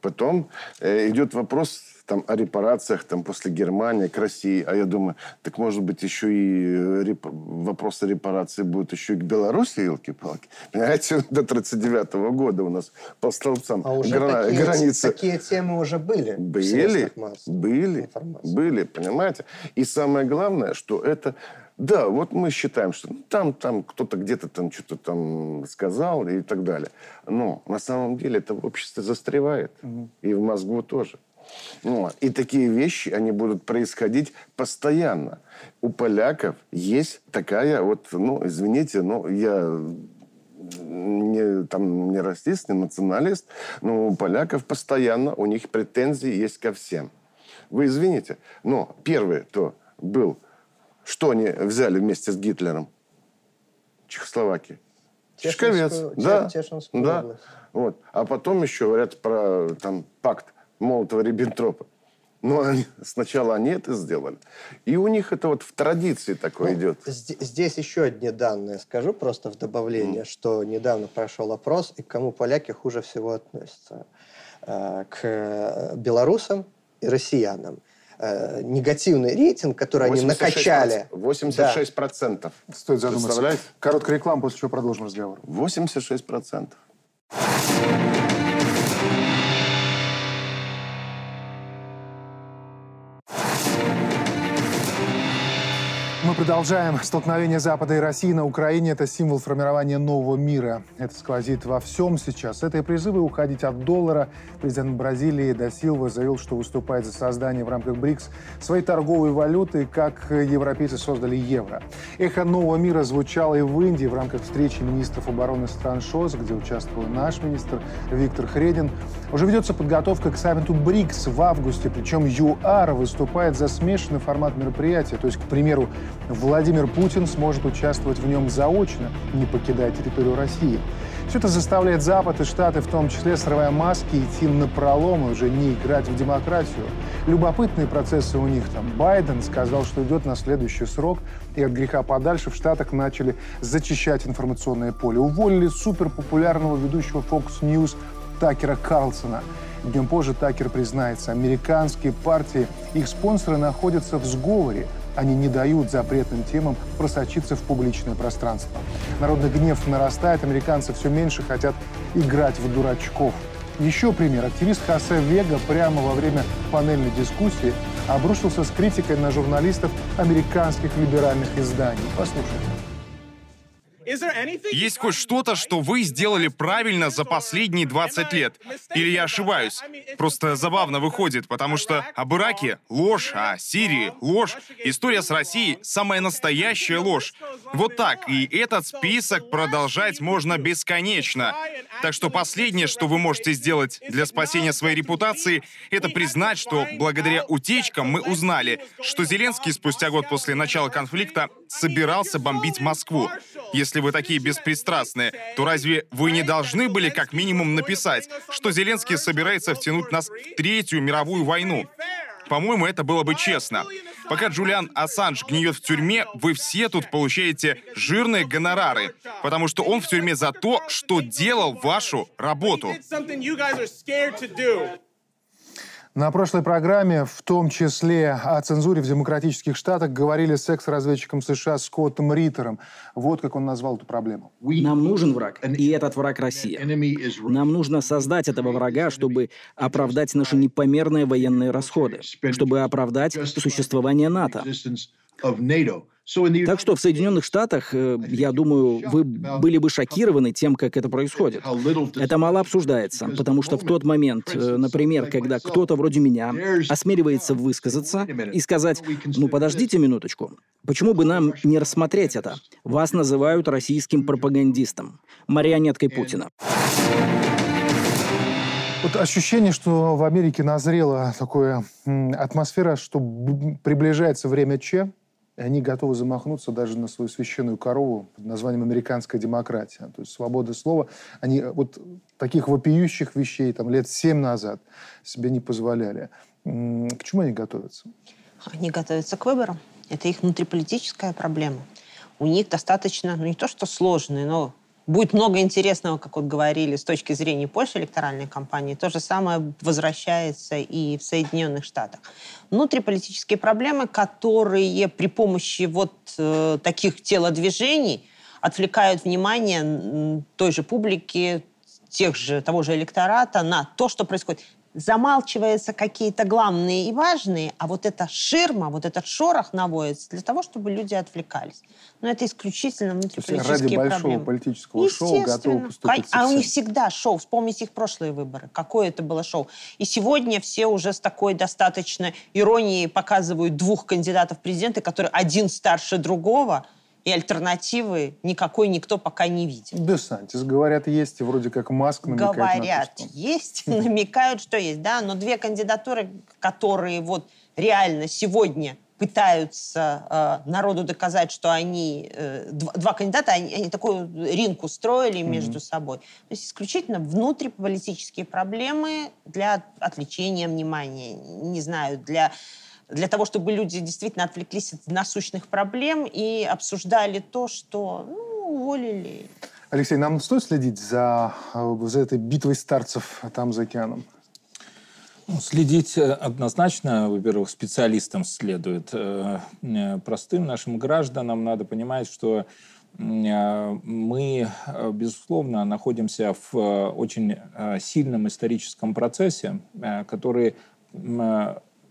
Потом идет вопрос там, о репарациях там, после Германии к России. А я думаю, так может быть еще и э, реп... вопросы репарации будут еще и к Беларуси, елки-палки. Понимаете, до 39 -го года у нас по столбцам а уже гра... такие, границы... Такие темы уже были. Были, были, были, понимаете. И самое главное, что это да, вот мы считаем, что ну, там, там кто-то где-то там что-то там сказал и так далее. Но на самом деле это в обществе застревает. Угу. И в мозгу тоже. Вот. И такие вещи, они будут происходить постоянно. У поляков есть такая вот, ну, извините, но я не, там, не расист, не националист, но у поляков постоянно у них претензии есть ко всем. Вы извините, но первый то был, что они взяли вместе с Гитлером? Чехословакии. Чешковец, да, да. Вот. А потом еще говорят про там пакт Молотова-Риббентропа. Но они, сначала они это сделали. И у них это вот в традиции такое ну, идет. Здесь еще одни данные скажу просто в добавление, mm. что недавно прошел опрос, и к кому поляки хуже всего относятся. Э, к белорусам и россиянам. Э, негативный рейтинг, который 86%, они накачали. 86%. процентов. Да. Стоит задуматься. Короткая реклама, после чего продолжим разговор. 86%. процентов. Продолжаем. Столкновение Запада и России на Украине – это символ формирования нового мира. Это сквозит во всем сейчас. Это и призывы уходить от доллара. Президент Бразилии Досилва заявил, что выступает за создание в рамках БРИКС своей торговой валюты, как европейцы создали евро. Эхо нового мира звучало и в Индии в рамках встречи министров обороны стран ШОС, где участвовал наш министр Виктор Хредин. Уже ведется подготовка к саммиту БРИКС в августе, причем ЮАР выступает за смешанный формат мероприятия. То есть, к примеру, Владимир Путин сможет участвовать в нем заочно, не покидая территорию России. Все это заставляет Запад и Штаты, в том числе, срывая маски, идти на пролом и уже не играть в демократию. Любопытные процессы у них там. Байден сказал, что идет на следующий срок, и от греха подальше в Штатах начали зачищать информационное поле. Уволили суперпопулярного ведущего Fox News Такера Карлсона. Днем позже Такер признается, американские партии, их спонсоры находятся в сговоре – они не дают запретным темам просочиться в публичное пространство. Народный гнев нарастает, американцы все меньше хотят играть в дурачков. Еще пример. Активист Хосе Вега прямо во время панельной дискуссии обрушился с критикой на журналистов американских либеральных изданий. Послушайте. Есть хоть что-то, что вы сделали правильно за последние 20 лет? Или я ошибаюсь? Просто забавно выходит, потому что об Ираке — ложь, а Сирии — ложь. История с Россией — самая настоящая ложь. Вот так, и этот список продолжать можно бесконечно. Так что последнее, что вы можете сделать для спасения своей репутации, это признать, что благодаря утечкам мы узнали, что Зеленский спустя год после начала конфликта собирался бомбить Москву. Если вы такие беспристрастные, то разве вы не должны были как минимум написать, что Зеленский собирается втянуть нас в Третью мировую войну? По-моему, это было бы честно. Пока Джулиан Ассанж гниет в тюрьме, вы все тут получаете жирные гонорары, потому что он в тюрьме за то, что делал вашу работу. На прошлой программе, в том числе о цензуре в демократических штатах, говорили с экс-разведчиком США Скоттом Риттером. Вот как он назвал эту проблему. Нам нужен враг, и этот враг Россия. Нам нужно создать этого врага, чтобы оправдать наши непомерные военные расходы, чтобы оправдать существование НАТО. Так что в Соединенных Штатах, э, я думаю, вы были бы шокированы тем, как это происходит. Это мало обсуждается, потому что в тот момент, э, например, когда кто-то вроде меня осмеливается высказаться и сказать, ну подождите минуточку, почему бы нам не рассмотреть это? Вас называют российским пропагандистом, марионеткой Путина. Вот ощущение, что в Америке назрела такая атмосфера, что приближается время Че, и они готовы замахнуться даже на свою священную корову под названием «Американская демократия». То есть свобода слова. Они вот таких вопиющих вещей там, лет семь назад себе не позволяли. К чему они готовятся? Они готовятся к выборам. Это их внутриполитическая проблема. У них достаточно, ну не то что сложные, но Будет много интересного, как вот говорили, с точки зрения Польши электоральной кампании. То же самое возвращается и в Соединенных Штатах. Внутриполитические проблемы, которые при помощи вот э, таких телодвижений отвлекают внимание той же публики, тех же, того же электората на то, что происходит замалчиваются какие-то главные и важные, а вот эта ширма, вот этот шорох наводится для того, чтобы люди отвлекались. Но это исключительно внутриполитические Ради проблемы. большого политического шоу готовы поступить А у них всегда шоу. Вспомните их прошлые выборы. Какое это было шоу. И сегодня все уже с такой достаточно иронией показывают двух кандидатов в президенты, которые один старше другого – и альтернативы никакой никто пока не видит. Десантис, говорят, есть, и вроде как Маск намекает Говорят, на то, что... есть, намекают, что есть, да, но две кандидатуры, которые вот реально сегодня пытаются э, народу доказать, что они э, два, два кандидата, они, они такую ринг устроили mm-hmm. между собой. То есть исключительно внутриполитические проблемы для отвлечения внимания, не знаю, для для того, чтобы люди действительно отвлеклись от насущных проблем и обсуждали то, что ну, уволили. Алексей, нам стоит следить за, э, за этой битвой старцев там за океаном? Ну, следить э, однозначно, во-первых, специалистам следует. Э, простым нашим гражданам надо понимать, что мы, безусловно, находимся в очень сильном историческом процессе, который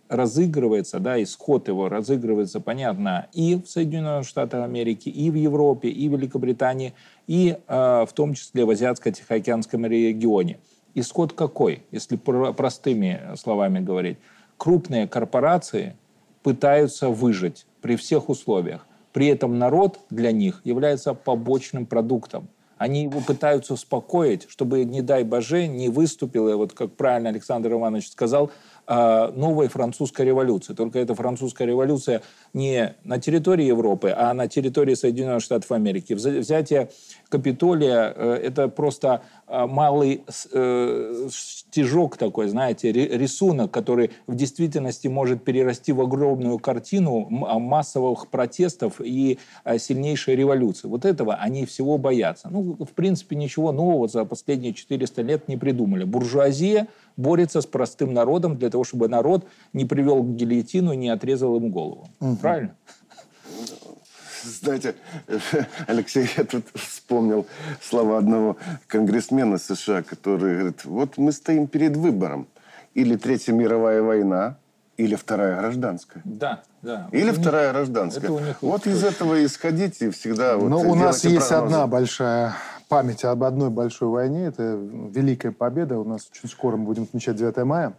разыгрывается, да, исход его разыгрывается, понятно, и в Соединенных Штатах Америки, и в Европе, и в Великобритании, и э, в том числе в Азиатско-Тихоокеанском регионе. Исход какой, если про простыми словами говорить? Крупные корпорации пытаются выжить при всех условиях. При этом народ для них является побочным продуктом. Они его пытаются успокоить, чтобы, не дай боже, не выступила, вот как правильно Александр Иванович сказал, новой французской революции. Только эта французская революция не на территории Европы, а на территории Соединенных Штатов Америки. Взятие Капитолия э, – это просто а, малый э, стежок такой, знаете, рисунок, который в действительности может перерасти в огромную картину а, массовых протестов и сильнейшей революции. Вот этого они всего боятся. Ну, в принципе, ничего нового за последние 400 лет не придумали. Буржуазия – борется с простым народом для того, чтобы народ не привел к гильотину и не отрезал ему голову. Угу. Правильно? Знаете, Алексей, я тут вспомнил слова одного конгрессмена США, который говорит, вот мы стоим перед выбором. Или Третья мировая война, или Вторая гражданская. Да, да. Или вот Вторая них, гражданская. вот из этого исходить и всегда... Но вот у нас есть прогнозы. одна большая память об одной большой войне. Это Великая Победа. У нас очень скоро мы будем отмечать 9 мая.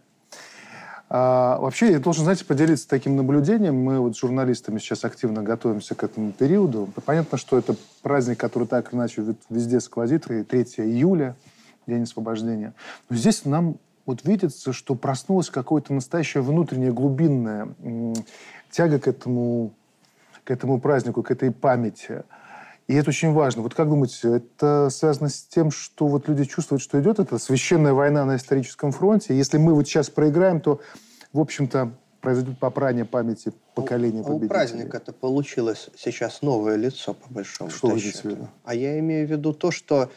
А, вообще, я должен, знаете, поделиться таким наблюдением. Мы вот с журналистами сейчас активно готовимся к этому периоду. Понятно, что это праздник, который так или иначе везде сквозит. И 3 июля, День освобождения. Но здесь нам вот видится, что проснулась какое-то настоящее внутреннее глубинное тяга к этому, к этому празднику, к этой памяти. И это очень важно. Вот как думаете, это связано с тем, что вот люди чувствуют, что идет эта священная война на историческом фронте? Если мы вот сейчас проиграем, то, в общем-то, произойдет попрание памяти поколения победителей. У праздника это получилось сейчас новое лицо, по большому что счету. А я имею в виду то, что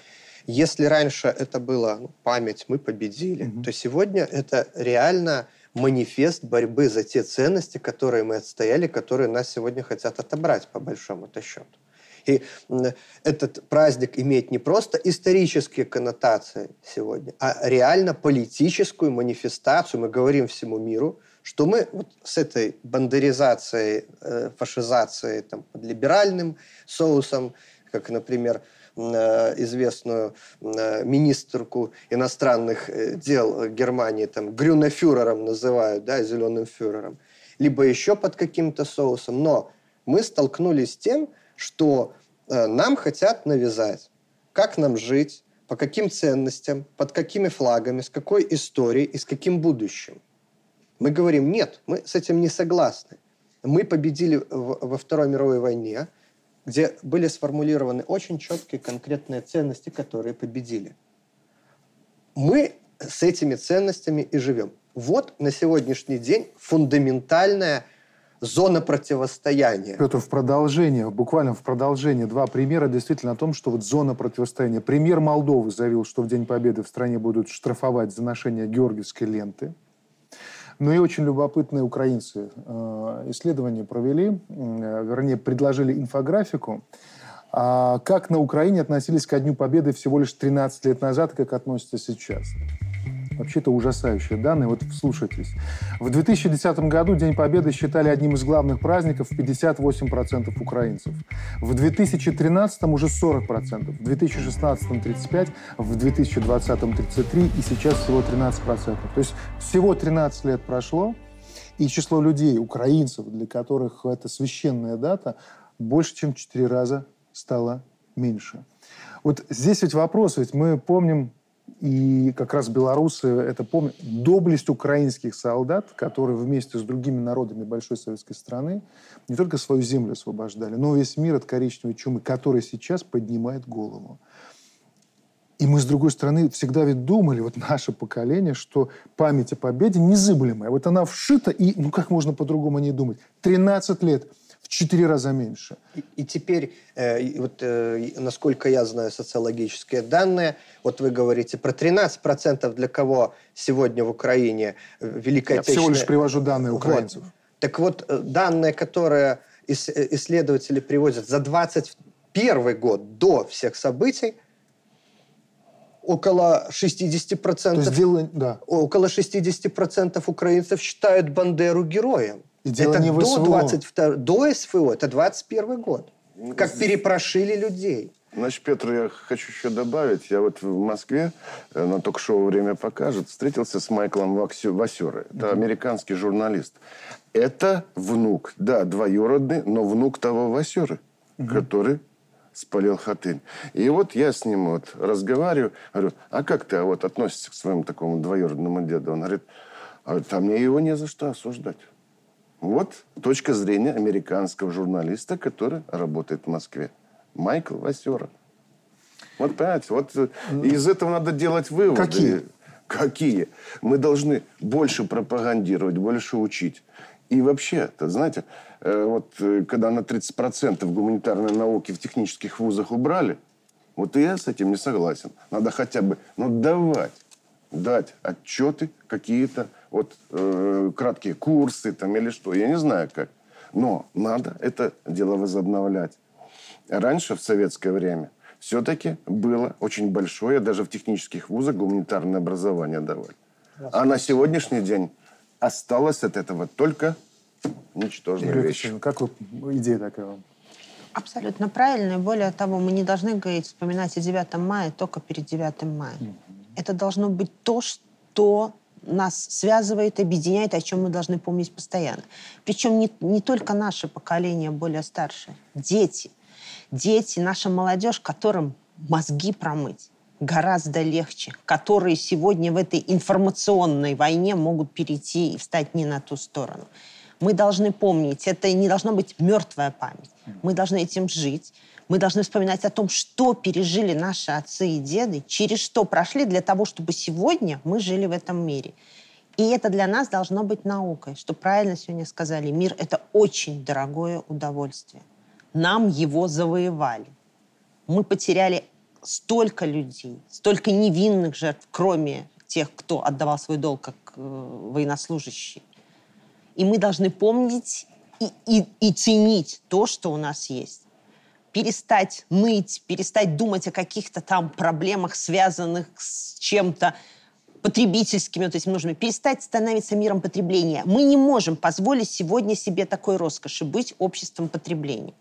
если раньше это было ну, память, мы победили, угу. то сегодня это реально манифест борьбы за те ценности, которые мы отстояли, которые нас сегодня хотят отобрать, по большому-то счету. И этот праздник имеет не просто исторические коннотации сегодня, а реально политическую манифестацию. Мы говорим всему миру, что мы вот с этой бандеризацией, э, фашизацией там, под либеральным соусом, как, например, э, известную э, министрку иностранных дел Германии, там, Грюнефюрером называют, да, зеленым фюрером, либо еще под каким-то соусом. Но мы столкнулись с тем, что э, нам хотят навязать, как нам жить, по каким ценностям, под какими флагами, с какой историей и с каким будущим. Мы говорим, нет, мы с этим не согласны. Мы победили во Второй мировой войне, где были сформулированы очень четкие конкретные ценности, которые победили. Мы с этими ценностями и живем. Вот на сегодняшний день фундаментальная зона противостояния. Петр, в продолжение, буквально в продолжение, два примера действительно о том, что вот зона противостояния. Премьер Молдовы заявил, что в День Победы в стране будут штрафовать за ношение георгиевской ленты. Ну и очень любопытные украинцы э, исследования провели, э, вернее, предложили инфографику, а как на Украине относились ко Дню Победы всего лишь 13 лет назад, как относятся сейчас. Вообще это ужасающие данные. Вот вслушайтесь. В 2010 году День Победы считали одним из главных праздников 58% украинцев. В 2013 уже 40%, в 2016 35%, в 2020 33% и сейчас всего 13%. То есть всего 13 лет прошло, и число людей, украинцев, для которых это священная дата, больше, чем в 4 раза стало меньше. Вот здесь ведь вопрос, ведь мы помним и как раз белорусы это помнят. Доблесть украинских солдат, которые вместе с другими народами большой советской страны не только свою землю освобождали, но весь мир от коричневой чумы, который сейчас поднимает голову. И мы, с другой стороны, всегда ведь думали, вот наше поколение, что память о победе незыблемая. Вот она вшита, и ну как можно по-другому не думать? 13 лет – четыре раза меньше. И, и теперь, э, вот, э, насколько я знаю социологические данные, вот вы говорите про 13% для кого сегодня в Украине э, Великая Я всего лишь привожу данные украинцев. Вот. Так вот, э, данные, которые э, исследователи приводят за 21 год до всех событий, около 60%, То есть дело, да. около 60% украинцев считают Бандеру героем. И дело это не в до 22, до СВО, это 21 год. Как перепрошили людей. Значит, Петр, я хочу еще добавить. Я вот в Москве э, на ток-шоу «Время покажет» встретился с Майклом Васерой. Это mm-hmm. американский журналист. Это внук, да, двоюродный, но внук того Васеры, mm-hmm. который спалил Хатынь. И вот я с ним вот разговариваю, говорю, а как ты вот относишься к своему такому двоюродному деду? Он говорит, а там мне его не за что осуждать. Вот точка зрения американского журналиста, который работает в Москве. Майкл Васера. Вот понимаете, вот э, из этого надо делать выводы. Какие? Какие? Мы должны больше пропагандировать, больше учить. И вообще, -то, знаете, э, вот э, когда на 30% гуманитарной науки в технических вузах убрали, вот и я с этим не согласен. Надо хотя бы, ну, давать, дать отчеты какие-то, вот э, краткие курсы там или что, я не знаю как. Но надо это дело возобновлять. Раньше, в советское время, все-таки было очень большое, даже в технических вузах, гуманитарное образование давали. А на сегодняшний день осталось от этого только ничтожная Игорь вещь. Как вы, идея такая вам? Абсолютно правильно. И более того, мы не должны говорить, вспоминать о 9 мая только перед 9 мая. Mm-hmm. Это должно быть то, что нас связывает, объединяет, о чем мы должны помнить постоянно. Причем не, не только наше поколение более старшее, дети. Дети, наша молодежь, которым мозги промыть. гораздо легче, которые сегодня в этой информационной войне могут перейти и встать не на ту сторону. Мы должны помнить, это не должно быть мертвая память. Мы должны этим жить. Мы должны вспоминать о том, что пережили наши отцы и деды, через что прошли для того, чтобы сегодня мы жили в этом мире. И это для нас должно быть наукой, что правильно сегодня сказали, мир — это очень дорогое удовольствие. Нам его завоевали. Мы потеряли столько людей, столько невинных жертв, кроме тех, кто отдавал свой долг как э, военнослужащие. И мы должны помнить и, и, и ценить то, что у нас есть. Перестать ныть, перестать думать о каких-то там проблемах, связанных с чем-то потребительскими вот этими нужными, перестать становиться миром потребления. Мы не можем позволить сегодня себе такой роскоши быть обществом потребления.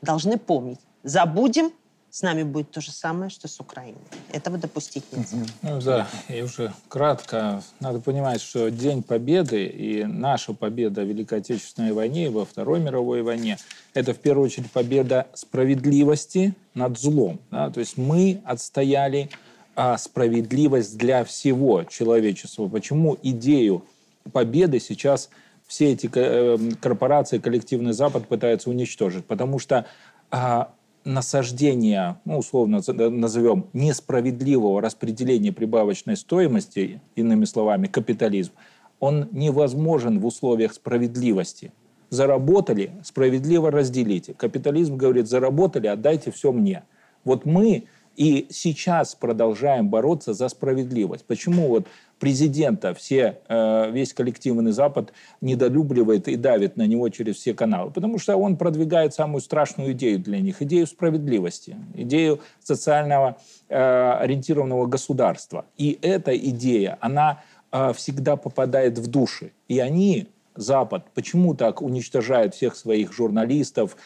Должны помнить. Забудем с нами будет то же самое, что с Украиной. Этого допустить нельзя. Ну да, и уже кратко. Надо понимать, что День Победы и наша победа в Великой Отечественной войне и во Второй мировой войне – это в первую очередь победа справедливости над злом. Да? То есть мы отстояли а, справедливость для всего человечества. Почему идею победы сейчас все эти э, корпорации, коллективный Запад пытаются уничтожить? Потому что а, насаждения, ну, условно назовем, несправедливого распределения прибавочной стоимости, иными словами, капитализм, он невозможен в условиях справедливости. Заработали, справедливо разделите. Капитализм говорит, заработали, отдайте все мне. Вот мы и сейчас продолжаем бороться за справедливость. Почему вот президента все, э, весь коллективный Запад недолюбливает и давит на него через все каналы? Потому что он продвигает самую страшную идею для них, идею справедливости, идею социального э, ориентированного государства. И эта идея, она э, всегда попадает в души. И они, Запад, почему так уничтожают всех своих журналистов,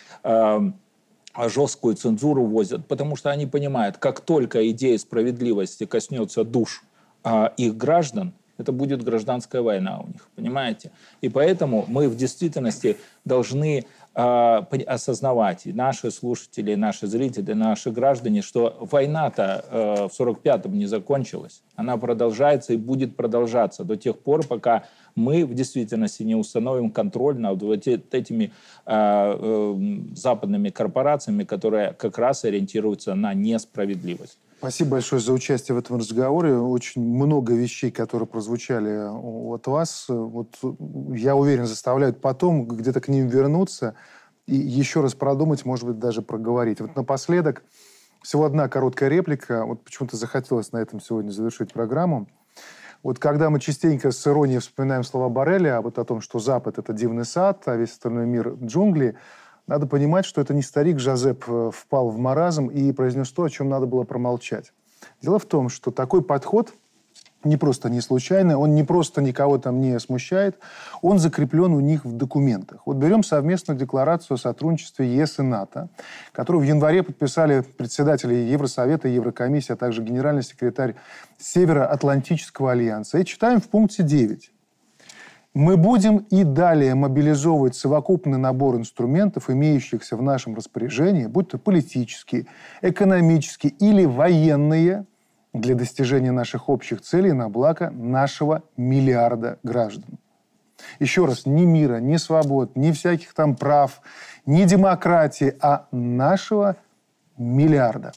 жесткую цензуру возят, потому что они понимают, как только идея справедливости коснется душ а, их граждан, это будет гражданская война у них, понимаете? И поэтому мы в действительности должны э, осознавать, и наши слушатели, и наши зрители, и наши граждане, что война-то э, в 45-м не закончилась. Она продолжается и будет продолжаться до тех пор, пока мы в действительности не установим контроль над вот этими э, э, западными корпорациями, которые как раз ориентируются на несправедливость. Спасибо большое за участие в этом разговоре. Очень много вещей, которые прозвучали от вас, вот, я уверен, заставляют потом где-то к ним вернуться и еще раз продумать, может быть, даже проговорить. Вот напоследок всего одна короткая реплика. Вот почему-то захотелось на этом сегодня завершить программу. Вот когда мы частенько с иронией вспоминаем слова Барреля, а вот о том, что Запад – это дивный сад, а весь остальной мир – джунгли, надо понимать, что это не старик Жозеп э, впал в маразм и произнес то, о чем надо было промолчать. Дело в том, что такой подход – не просто не случайно, он не просто никого там не смущает, он закреплен у них в документах. Вот берем совместную декларацию о сотрудничестве ЕС и НАТО, которую в январе подписали председатели Евросовета, Еврокомиссии, а также генеральный секретарь Североатлантического альянса. И читаем в пункте 9. Мы будем и далее мобилизовывать совокупный набор инструментов, имеющихся в нашем распоряжении, будь то политические, экономические или военные – для достижения наших общих целей на благо нашего миллиарда граждан. Еще раз, ни мира, ни свобод, ни всяких там прав, ни демократии, а нашего миллиарда.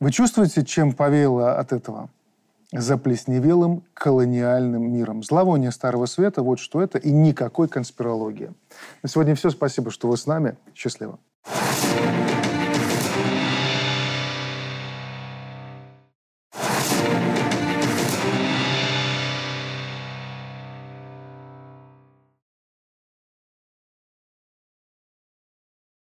Вы чувствуете, чем повеяло от этого? заплесневелым колониальным миром. Зловоние Старого Света, вот что это, и никакой конспирологии. На сегодня все. Спасибо, что вы с нами. Счастливо. thank you